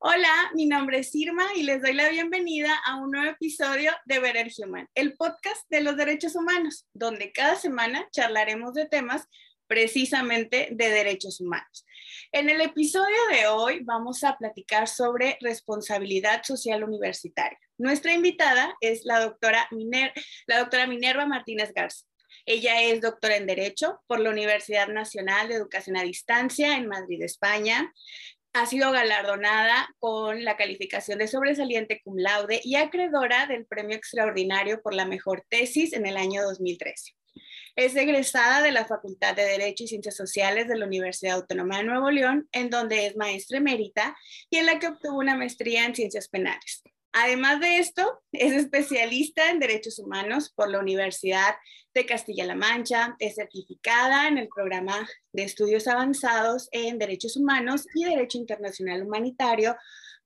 Hola, mi nombre es Irma y les doy la bienvenida a un nuevo episodio de Better Human, el podcast de los derechos humanos, donde cada semana charlaremos de temas precisamente de derechos humanos. En el episodio de hoy vamos a platicar sobre responsabilidad social universitaria. Nuestra invitada es la doctora, Minerva Martínez Garza. Ella es doctora en Derecho por la Universidad Nacional de Educación a Distancia en Madrid, España ha sido galardonada con la calificación de sobresaliente cum laude y acreedora del premio extraordinario por la mejor tesis en el año 2013. Es egresada de la Facultad de Derecho y Ciencias Sociales de la Universidad Autónoma de Nuevo León, en donde es maestra emérita y en la que obtuvo una maestría en Ciencias Penales. Además de esto, es especialista en derechos humanos por la Universidad de Castilla-La Mancha, es certificada en el programa de estudios avanzados en derechos humanos y derecho internacional humanitario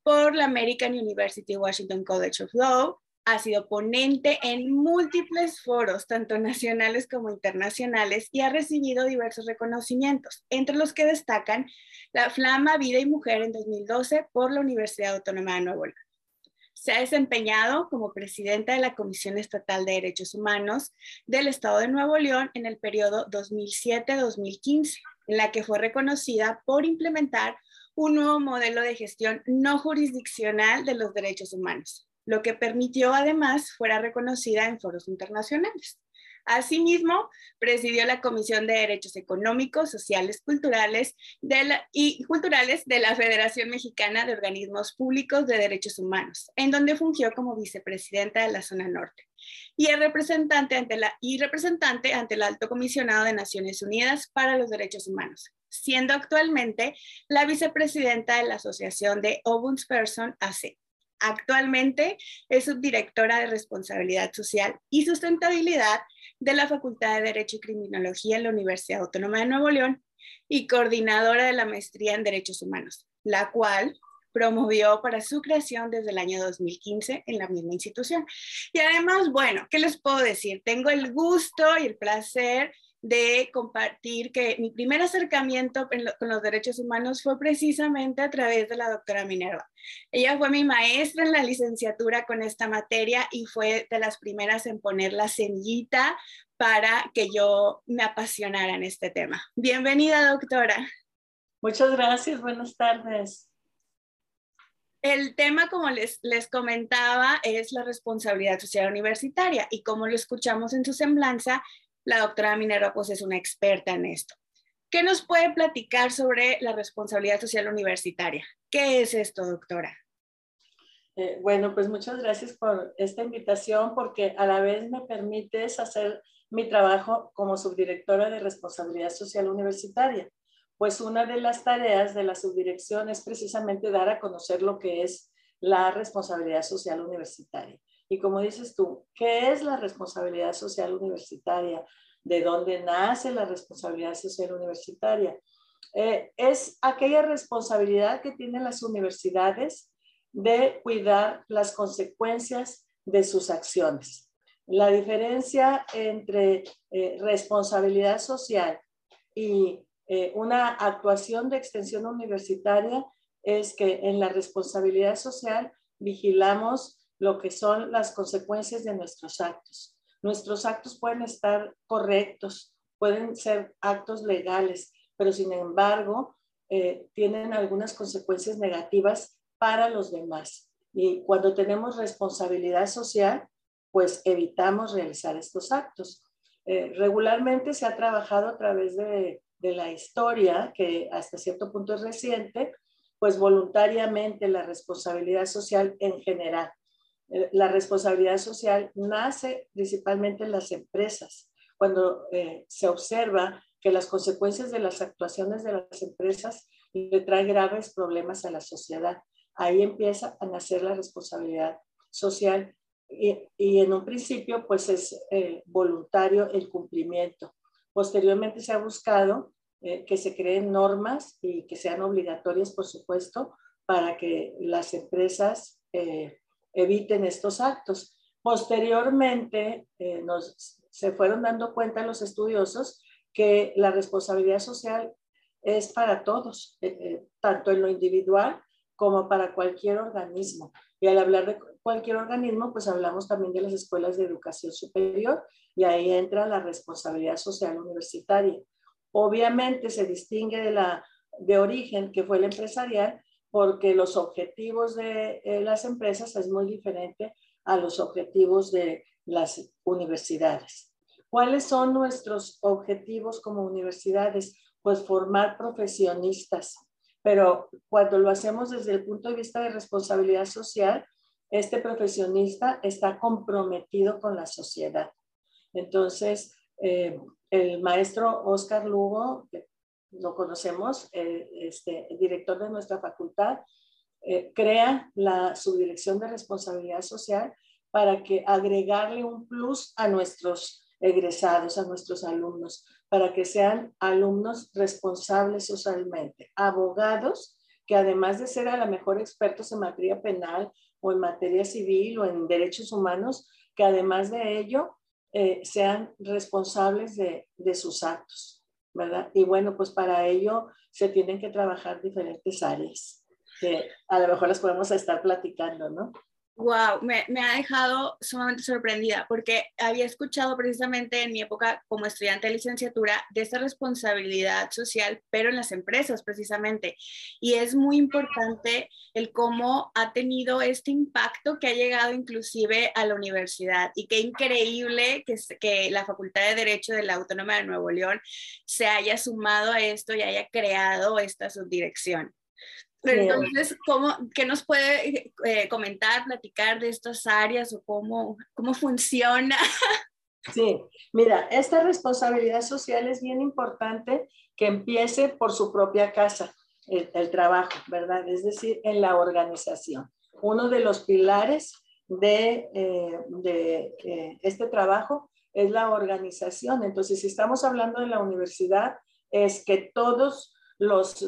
por la American University Washington College of Law, ha sido ponente en múltiples foros, tanto nacionales como internacionales, y ha recibido diversos reconocimientos, entre los que destacan la Flama Vida y Mujer en 2012 por la Universidad Autónoma de Nuevo León. Se ha desempeñado como presidenta de la Comisión Estatal de Derechos Humanos del Estado de Nuevo León en el periodo 2007-2015, en la que fue reconocida por implementar un nuevo modelo de gestión no jurisdiccional de los derechos humanos, lo que permitió además fuera reconocida en foros internacionales. Asimismo, presidió la Comisión de Derechos Económicos, Sociales Culturales y Culturales de la Federación Mexicana de Organismos Públicos de Derechos Humanos, en donde fungió como vicepresidenta de la zona norte y, es representante ante el Alto Comisionado de Naciones Unidas para los Derechos Humanos, siendo actualmente la vicepresidenta de la Asociación de Person AC. Actualmente es subdirectora de Responsabilidad Social y Sustentabilidad de la Facultad de Derecho y Criminología en la Universidad Autónoma de Nuevo León y coordinadora de la maestría en Derechos Humanos, la cual promovió para su creación desde el año 2015 en la misma institución. Y además, bueno, ¿qué les puedo decir? Tengo el gusto y el placer de compartir que mi primer acercamiento con los derechos humanos fue precisamente a través de la doctora Minerva. Ella fue mi maestra en la licenciatura con esta materia y fue de las primeras en poner la semillita para que yo me apasionara en este tema. Bienvenida, doctora. Muchas gracias, buenas tardes. El tema, como les, les comentaba, es la responsabilidad social universitaria y como lo escuchamos en su semblanza, la doctora Minero pues es una experta en esto. ¿Qué nos puede platicar sobre la responsabilidad social universitaria? ¿Qué es esto, doctora? Eh, bueno, pues muchas gracias por esta invitación porque a la vez me permites hacer mi trabajo como subdirectora de responsabilidad social universitaria. Pues una de las tareas de la subdirección es precisamente dar a conocer lo que es la responsabilidad social universitaria. Y como dices tú, ¿qué es la responsabilidad social universitaria? ¿De dónde nace la responsabilidad social universitaria? Eh, es aquella responsabilidad que tienen las universidades de cuidar las consecuencias de sus acciones. La diferencia entre eh, responsabilidad social y eh, una actuación de extensión universitaria es que en la responsabilidad social vigilamos lo que son las consecuencias de nuestros actos. Nuestros actos pueden estar correctos, pueden ser actos legales, pero sin embargo eh, tienen algunas consecuencias negativas para los demás. Y cuando tenemos responsabilidad social, pues evitamos realizar estos actos. Eh, regularmente se ha trabajado a través de, de la historia, que hasta cierto punto es reciente, pues voluntariamente la responsabilidad social en general. Eh, la responsabilidad social nace principalmente en las empresas, cuando eh, se observa que las consecuencias de las actuaciones de las empresas le traen graves problemas a la sociedad. Ahí empieza a nacer la responsabilidad social y, en un principio pues es eh, voluntario el cumplimiento. Posteriormente se ha buscado que se creen normas y que sean obligatorias, por supuesto, para que las empresas eviten estos actos. Posteriormente, eh, se fueron dando cuenta los estudiosos que la responsabilidad social es para todos, eh, eh, tanto en lo individual como para cualquier organismo. Y al hablar de cualquier organismo, pues hablamos también de las escuelas de educación superior y ahí entra la responsabilidad social universitaria. Obviamente se distingue de la de origen, que fue el empresarial, porque los objetivos de eh, las empresas es muy diferente a los objetivos de las universidades. ¿Cuáles son nuestros objetivos como universidades? Pues formar profesionistas, pero cuando lo hacemos desde el punto de vista de responsabilidad social, este profesionista está comprometido con la sociedad. Entonces, eh, el maestro Oscar Lugo, que lo conocemos, eh, este, el director de nuestra facultad, eh, crea la subdirección de responsabilidad social para que agregarle un plus a nuestros egresados, a nuestros alumnos, para que sean alumnos responsables socialmente, abogados que además de ser a lo mejor expertos en materia penal o en materia civil o en derechos humanos, que además de ello eh, sean responsables de, de sus actos, Y bueno, pues para ello se tienen que trabajar diferentes áreas, que a lo mejor las podemos estar platicando, ¿no? Wow, me, ha dejado sumamente sorprendida porque había escuchado precisamente en mi época como estudiante de licenciatura de esta responsabilidad social, pero en las empresas precisamente. Y es muy importante el cómo ha tenido este impacto que ha llegado inclusive a la universidad. Y qué increíble que la Facultad de Derecho de la Autónoma de Nuevo León se haya sumado a esto y haya creado esta subdirección. Pero entonces, ¿cómo, ¿qué nos puede eh, comentar, platicar de estas áreas o cómo, cómo funciona? Sí, mira, esta responsabilidad social es bien importante que empiece por su propia casa, el, trabajo, ¿verdad? Es decir, en la organización. Uno de los pilares de, eh, de eh, este trabajo es la organización. Entonces, si estamos hablando de la universidad, es que todos los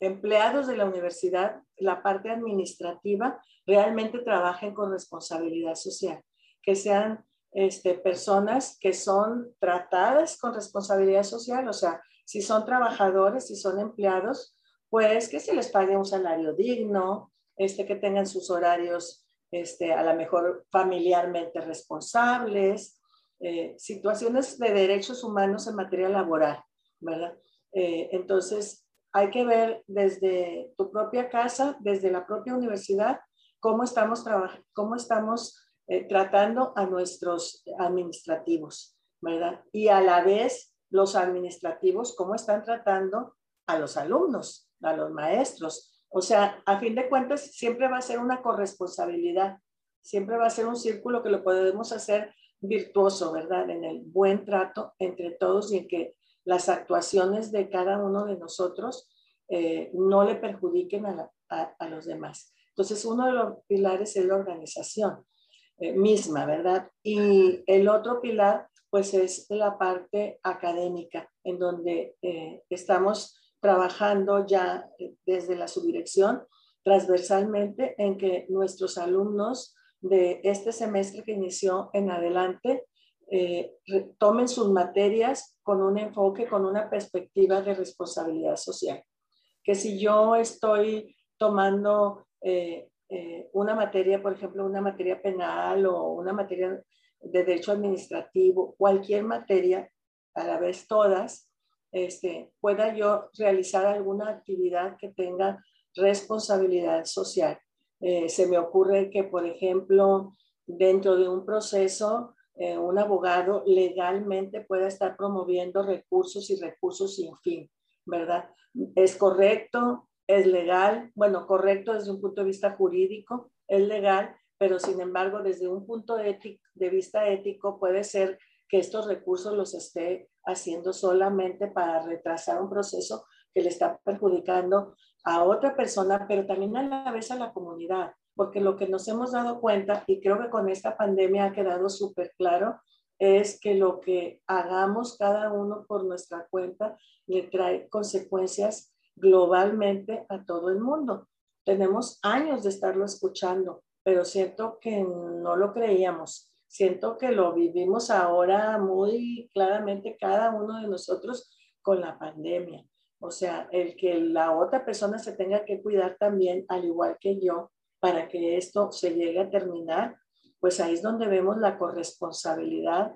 empleados de la universidad, la parte administrativa, realmente trabajen con responsabilidad social, que sean este, personas que son tratadas con responsabilidad social, o sea, si son trabajadores, si son empleados, pues que se les pague un salario digno, este, que tengan sus horarios este, a lo mejor familiarmente responsables, eh, situaciones de derechos humanos en materia laboral, ¿verdad? Eh, entonces, hay que ver desde tu propia casa, desde la propia universidad, cómo estamos, cómo estamos eh, tratando a nuestros administrativos, ¿verdad? Y a la vez, los administrativos, cómo están tratando a los alumnos, a los maestros. O sea, a fin de cuentas, siempre va a ser una corresponsabilidad, siempre va a ser un círculo que lo podemos hacer virtuoso, ¿verdad? En el buen trato entre todos y en que las actuaciones de cada uno de nosotros eh, no le perjudiquen a, los demás. Entonces, uno de los pilares es la organización eh, misma, ¿verdad? Y el otro pilar, pues, es la parte académica, en donde eh, estamos trabajando ya desde la subdirección transversalmente en que nuestros alumnos de este semestre que inició en adelante tomen sus materias con un enfoque, con una perspectiva de responsabilidad social. Que si yo estoy tomando eh, eh, una materia, por ejemplo, una materia penal o una materia de derecho administrativo, cualquier materia, a la vez todas, este, pueda yo realizar alguna actividad que tenga responsabilidad social. Eh, se me ocurre que, por ejemplo, dentro de un proceso eh, un abogado legalmente pueda estar promoviendo recursos y recursos sin fin, ¿verdad? Es correcto, es legal, bueno, correcto desde un punto de vista jurídico, es legal, pero sin embargo, desde un punto de, de vista ético puede ser que estos recursos los esté haciendo solamente para retrasar un proceso que le está perjudicando a otra persona, pero también a la vez a la comunidad porque lo que nos hemos dado cuenta, y creo que con esta pandemia ha quedado súper claro, es que lo que hagamos cada uno por nuestra cuenta le trae consecuencias globalmente a todo el mundo. Tenemos años de estarlo escuchando, pero siento que no lo creíamos. Siento que lo vivimos ahora muy claramente cada uno de nosotros con la pandemia. O sea, el que la otra persona se tenga que cuidar también, al igual que yo, para que esto se llegue a terminar, pues ahí es donde vemos la corresponsabilidad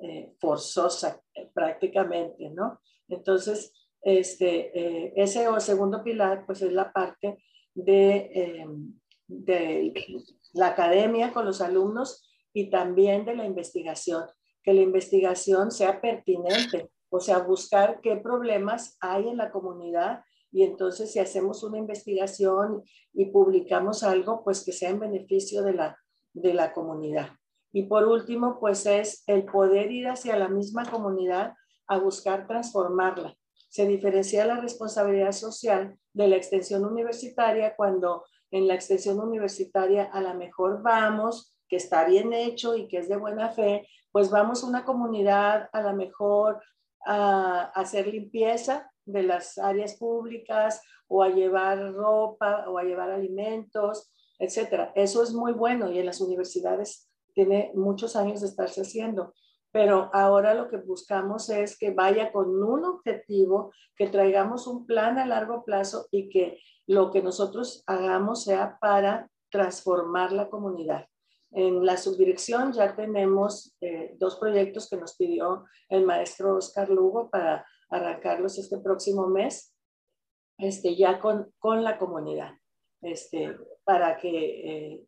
eh, forzosa eh, prácticamente, ¿no? Entonces, este, eh, ese segundo pilar, pues es la parte de, de la academia con los alumnos y también de la investigación, que la investigación sea pertinente, o sea, buscar qué problemas hay en la comunidad y entonces si hacemos una investigación y publicamos algo, pues que sea en beneficio de la, de la comunidad. Y por último, pues es el poder ir hacia la misma comunidad a buscar transformarla. Se diferencia la responsabilidad social de la extensión universitaria cuando en la extensión universitaria a lo mejor vamos, que está bien hecho y que es de buena fe, pues vamos a una comunidad a lo mejor a hacer limpieza de las áreas públicas o a llevar ropa o a llevar alimentos, etcétera. Eso es muy bueno y en las universidades tiene muchos años de estarse haciendo. Pero ahora lo que buscamos es que vaya con un objetivo, que traigamos un plan a largo plazo y que lo que nosotros hagamos sea para transformar la comunidad. En la subdirección ya tenemos eh, dos proyectos que nos pidió el maestro Oscar Lugo para arrancarlos este próximo mes, este, ya con, con la comunidad, este, para que eh,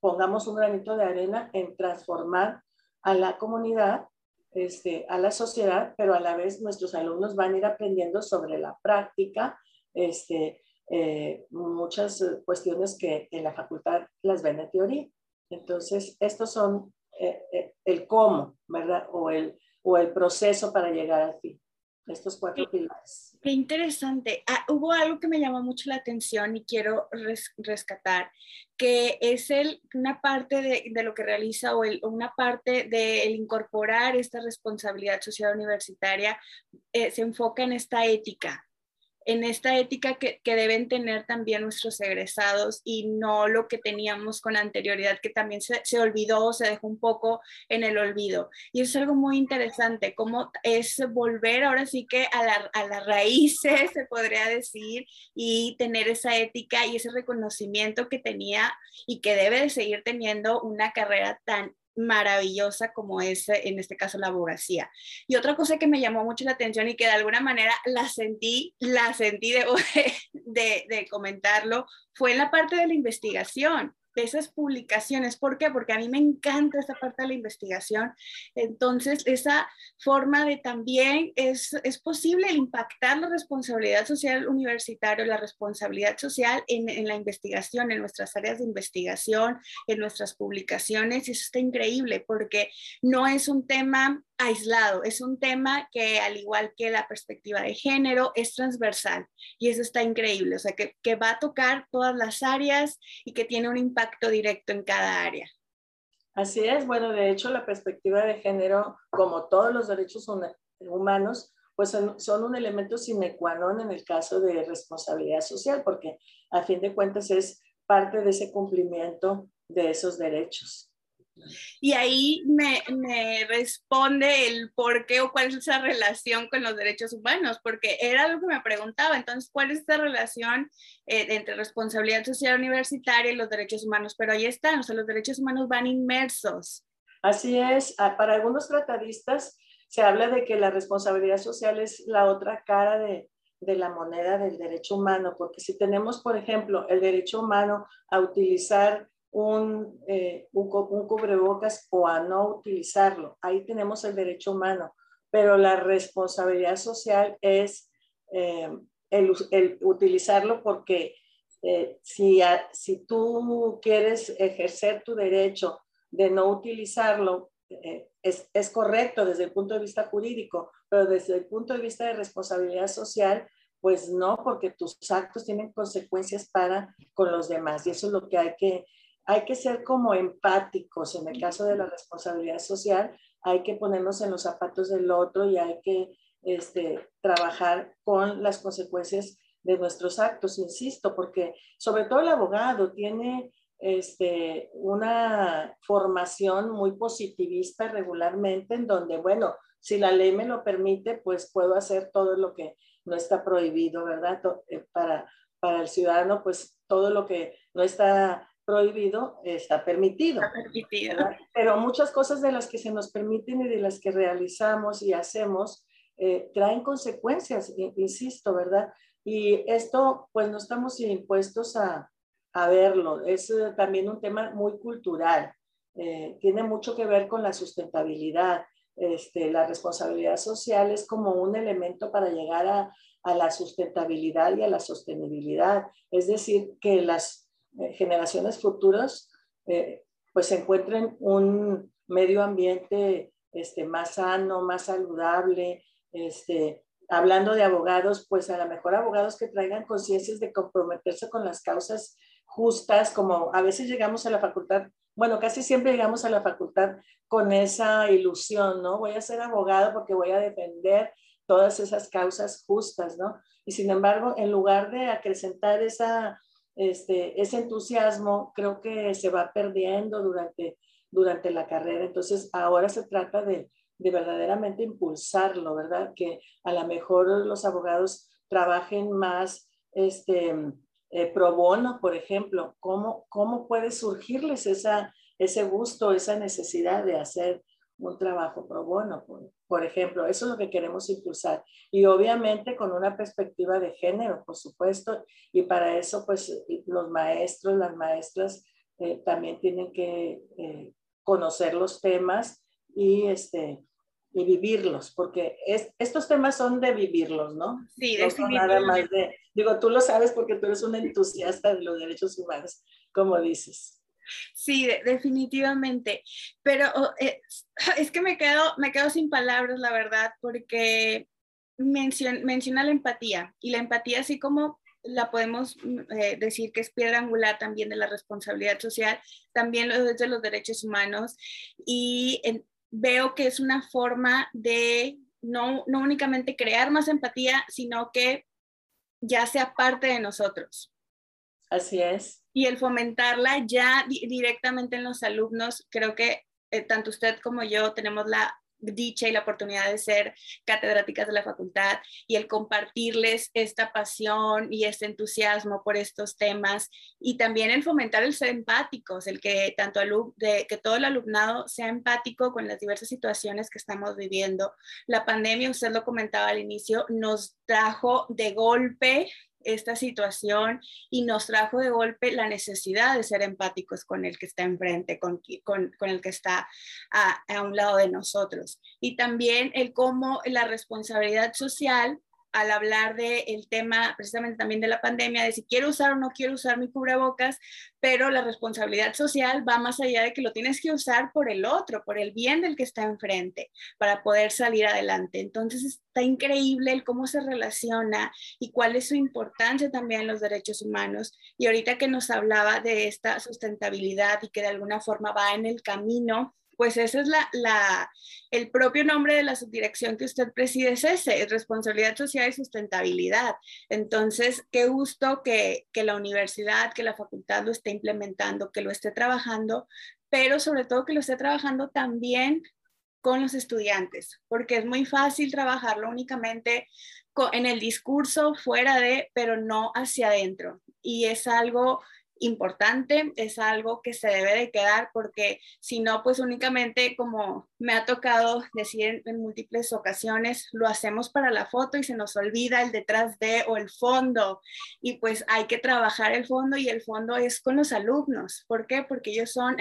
pongamos un granito de arena en transformar a la comunidad, este, a la sociedad, pero a la vez nuestros alumnos van a ir aprendiendo sobre la práctica, este, eh, muchas cuestiones que en la facultad las ven en teoría. Entonces, estos son eh, el cómo, ¿verdad? O el, o el proceso para llegar al fin estos cuatro pilares. Qué interesante. Ah, hubo algo que me llamó mucho la atención y quiero rescatar, que es el, una parte de, de lo que realiza o, el, una parte de incorporar esta responsabilidad social universitaria eh, se enfoca en esta ética, en esta ética que, deben tener también nuestros egresados y no lo que teníamos con anterioridad, que también se, se, olvidó, se dejó un poco en el olvido. Y es algo muy interesante, cómo es volver ahora sí que a, la, a las raíces, se podría decir, y tener esa ética y ese reconocimiento que tenía y que debe de seguir teniendo una carrera tan maravillosa como es en este caso la abogacía. Y otra cosa que me llamó mucho la atención y que de alguna manera la sentí, la sentí de, de, de comentarlo, fue en la parte de la investigación esas publicaciones. ¿Por qué? Porque a mí me encanta esa parte de la investigación. Entonces, esa forma de también es, es posible impactar la responsabilidad social universitaria, la responsabilidad social en, en, la investigación, en nuestras áreas de investigación, en nuestras publicaciones. Y eso está increíble porque no es un tema aislado, es un tema que al igual que la perspectiva de género es transversal y eso está increíble, o sea, que, que va a tocar todas las áreas y que tiene un impacto directo en cada área. Así es, bueno, de hecho la perspectiva de género, como todos los derechos humanos, pues son, son, un elemento sine qua non en el caso de responsabilidad social, porque a fin de cuentas es parte de ese cumplimiento de esos derechos. Y ahí me, responde el por qué o cuál es esa relación con los derechos humanos, porque era algo que me preguntaba. Entonces, ¿cuál es esa relación eh, entre responsabilidad social universitaria y los derechos humanos? Pero ahí están, o sea, los derechos humanos van inmersos. Así es, para algunos tratadistas se habla de que la responsabilidad social es la otra cara de, de la moneda del derecho humano, porque si tenemos, por ejemplo, el derecho humano a utilizar un, eh, un, cubrebocas o a no utilizarlo. Ahí tenemos el derecho humano, pero la responsabilidad social es eh, el, utilizarlo porque eh, si, si tú quieres ejercer tu derecho de no utilizarlo, es, es, correcto desde el punto de vista jurídico, pero desde el punto de vista de responsabilidad social, pues no, porque tus actos tienen consecuencias para con los demás y eso es lo que hay que hay que ser como empáticos en el caso de la responsabilidad social, hay que ponernos en los zapatos del otro y hay que este, trabajar con las consecuencias de nuestros actos, insisto, porque sobre todo el abogado tiene este, una formación muy positivista regularmente en donde, bueno, si la ley me lo permite, pues puedo hacer todo lo que no está prohibido, ¿verdad? Eh, para, para el ciudadano, pues todo lo que no está prohibido está permitido. Está permitido. Pero muchas cosas de las que se nos permiten y de las que realizamos y hacemos eh, traen consecuencias, insisto, ¿verdad? Y esto, pues no estamos impuestos a, a verlo. Es eh, también un tema muy cultural. Eh, tiene mucho que ver con la sustentabilidad. Este, la responsabilidad social es como un elemento para llegar a, a la sustentabilidad y a la sostenibilidad. Es decir, que las generaciones futuras pues encuentren un medio ambiente este, más sano, más saludable, este, hablando de abogados, pues a lo mejor abogados que traigan conciencias de comprometerse con las causas justas, como a veces llegamos a la facultad, bueno, casi siempre llegamos a la facultad con esa ilusión, ¿no? Voy a ser abogado porque voy a defender todas esas causas justas, ¿no? Y sin embargo, en lugar de acrecentar esa, este, ese entusiasmo, creo que se va perdiendo durante, durante la carrera. Entonces, ahora se trata de de verdaderamente impulsarlo, ¿verdad? Que a lo mejor los abogados trabajen más este, eh, pro bono, por ejemplo. ¿Cómo, ¿Cómo puede surgirles esa, ese gusto, esa necesidad de hacer un trabajo pro bono, por, por, ejemplo? Eso es lo que queremos impulsar. Y obviamente con una perspectiva de género, por supuesto. Y para eso, pues los maestros, las maestras eh, también tienen que eh, conocer los temas y, este, y vivirlos, porque es, estos temas son de vivirlos, ¿no? Sí, no nada más de, digo, tú lo sabes porque tú eres un entusiasta de los derechos humanos, como dices. Sí, definitivamente, pero oh, eh, es que me quedo, me quedo sin palabras, la verdad, porque menciona, la empatía y la empatía así como la podemos mm, eh, decir que es piedra angular también de la responsabilidad social, también de los derechos humanos y veo que es una forma de no, no únicamente crear más empatía, sino que ya sea parte de nosotros. Así es. Y el fomentarla ya directamente en los alumnos, creo que eh, tanto usted como yo tenemos la dicha y la oportunidad de ser catedráticas de la facultad y el compartirles esta pasión y este entusiasmo por estos temas y también el fomentar el ser empáticos, el que tanto de, que todo el alumnado sea empático con las diversas situaciones que estamos viviendo. La pandemia, usted lo comentaba al inicio, nos trajo de golpe esta situación y nos trajo de golpe la necesidad de ser empáticos con el que está enfrente, con, con, el que está a, a, un lado de nosotros. Y también el cómo la responsabilidad social al hablar del tema precisamente también de la pandemia, de si quiero usar o no quiero usar mi cubrebocas, pero la responsabilidad social va más allá de que lo tienes que usar por el otro, por el bien del que está enfrente, para poder salir adelante. Entonces está increíble el cómo se relaciona y cuál es su importancia también en los derechos humanos. Y ahorita que nos hablaba de esta sustentabilidad y que de alguna forma va en el camino pues ese es el propio nombre de la subdirección que usted preside, es ese, es responsabilidad social y sustentabilidad. Entonces, qué gusto que, que la universidad, que la facultad lo esté implementando, que lo esté trabajando, pero sobre todo que lo esté trabajando también con los estudiantes, porque es muy fácil trabajarlo únicamente en el discurso fuera de, pero no hacia adentro. Y es algo importante, es algo que se debe de quedar porque si no, pues únicamente como me ha tocado decir en, múltiples ocasiones, lo hacemos para la foto y se nos olvida el detrás de o el fondo y pues hay que trabajar el fondo y el fondo es con los alumnos. ¿Por qué? Porque ellos son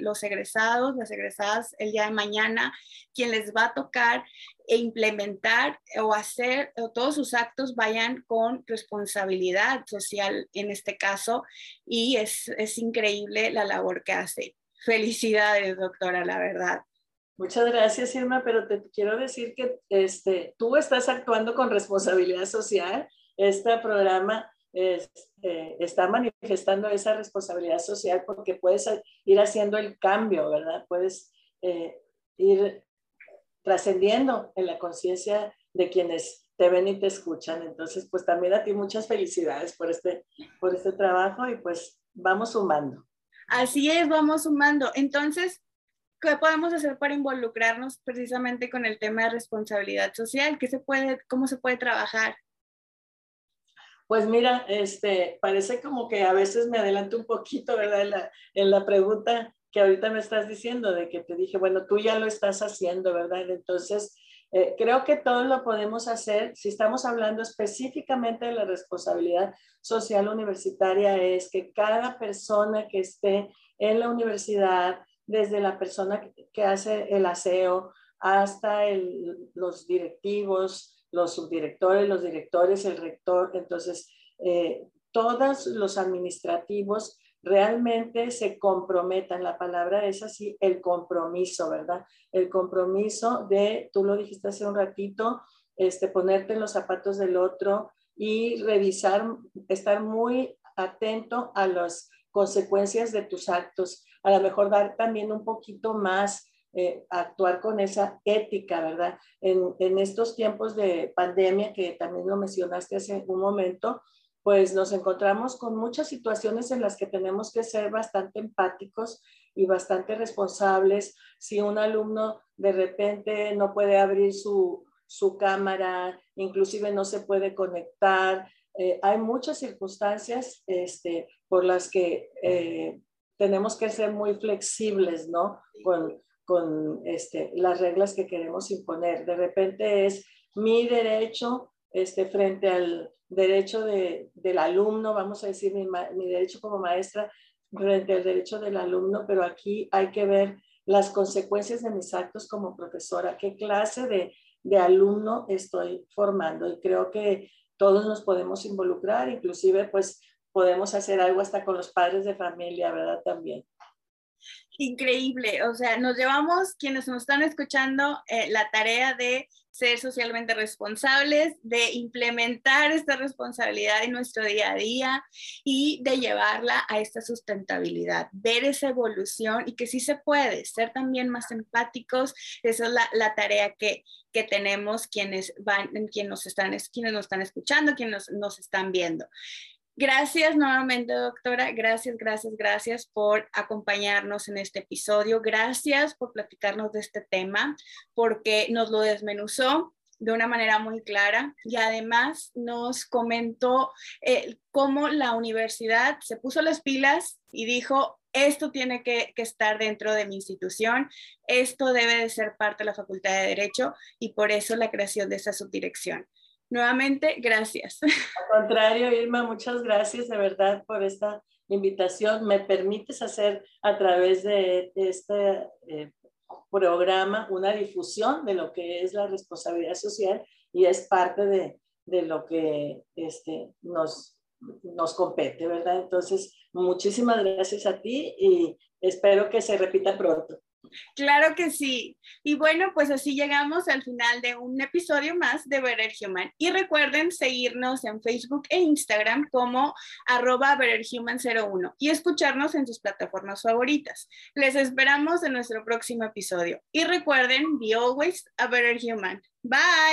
los egresados, las egresadas el día de mañana, quien les va a tocar e implementar o hacer todos sus actos vayan con responsabilidad social en este caso y es, es increíble la labor que hace. Felicidades, doctora, la verdad. Muchas gracias, Irma, pero te quiero decir que este, tú estás actuando con responsabilidad social. Este programa este, está manifestando esa responsabilidad social porque puedes ir haciendo el cambio, ¿verdad? Puedes eh, ir trascendiendo en la conciencia de quienes te ven y te escuchan. Entonces, pues también a ti muchas felicidades por este, por este trabajo y pues vamos sumando. Así es, vamos sumando. Entonces, ¿qué podemos hacer para involucrarnos precisamente con el tema de responsabilidad social? ¿Qué se puede, ¿Cómo se puede trabajar? Pues mira, este, parece como que a veces me adelanto un poquito, ¿verdad? En la, en la pregunta que ahorita me estás diciendo, de que te dije, bueno, tú ya lo estás haciendo, ¿verdad? Entonces, eh, creo que todos lo podemos hacer. Si estamos hablando específicamente de la responsabilidad social universitaria, es que cada persona que esté en la universidad, desde la persona que, hace el aseo hasta los directivos, los subdirectores, los directores, el rector, entonces, eh, todos los administrativos realmente se comprometan. La palabra es así, el compromiso, ¿verdad? El compromiso de, tú lo dijiste hace un ratito, este, ponerte en los zapatos del otro y revisar, estar muy atento a las consecuencias de tus actos. A lo mejor dar también un poquito más, eh, actuar con esa ética, ¿verdad? En, en estos tiempos de pandemia, que también lo mencionaste hace un momento, pues nos encontramos con muchas situaciones en las que tenemos que ser bastante empáticos y bastante responsables. Si un alumno de repente no puede abrir su, cámara, inclusive no se puede conectar, eh, hay muchas circunstancias este, por las que eh, tenemos que ser muy flexibles, ¿no? Con, con este, las reglas que queremos imponer. De repente es mi derecho este, frente al derecho de, del alumno, vamos a decir, mi, mi, derecho como maestra frente al derecho del alumno, pero aquí hay que ver las consecuencias de mis actos como profesora, qué clase de, de alumno estoy formando. Y creo que todos nos podemos involucrar, inclusive pues podemos hacer algo hasta con los padres de familia, ¿verdad? También. Increíble, o sea, nos llevamos quienes nos están escuchando eh, la tarea de ser socialmente responsables, de implementar esta responsabilidad en nuestro día a día y de llevarla a esta sustentabilidad, ver esa evolución y que sí se puede, ser también más empáticos. Esa es la, tarea que, que, tenemos quienes, van, quienes, nos están, quienes nos están escuchando, quienes nos, nos están viendo. Gracias nuevamente, doctora. Gracias, gracias, gracias por acompañarnos en este episodio. Gracias por platicarnos de este tema, porque nos lo desmenuzó de una manera muy clara y además nos comentó eh, cómo la universidad se puso las pilas y dijo, esto tiene que, estar dentro de mi institución, esto debe de ser parte de la Facultad de Derecho y por eso la creación de esta subdirección. Nuevamente, gracias. Al contrario, Irma, muchas gracias de verdad por esta invitación. Me permites hacer a través de este eh, programa una difusión de lo que es la responsabilidad social y es parte de, de lo que este, nos, nos compete, ¿verdad? Entonces, muchísimas gracias a ti y espero que se repita pronto. Claro que sí. Y bueno, pues así llegamos al final de un episodio más de Better Human. Y recuerden seguirnos en Facebook e Instagram como arroba BetterHuman01 y escucharnos en sus plataformas favoritas. Les esperamos en nuestro próximo episodio. Y recuerden, be always a better human. Bye.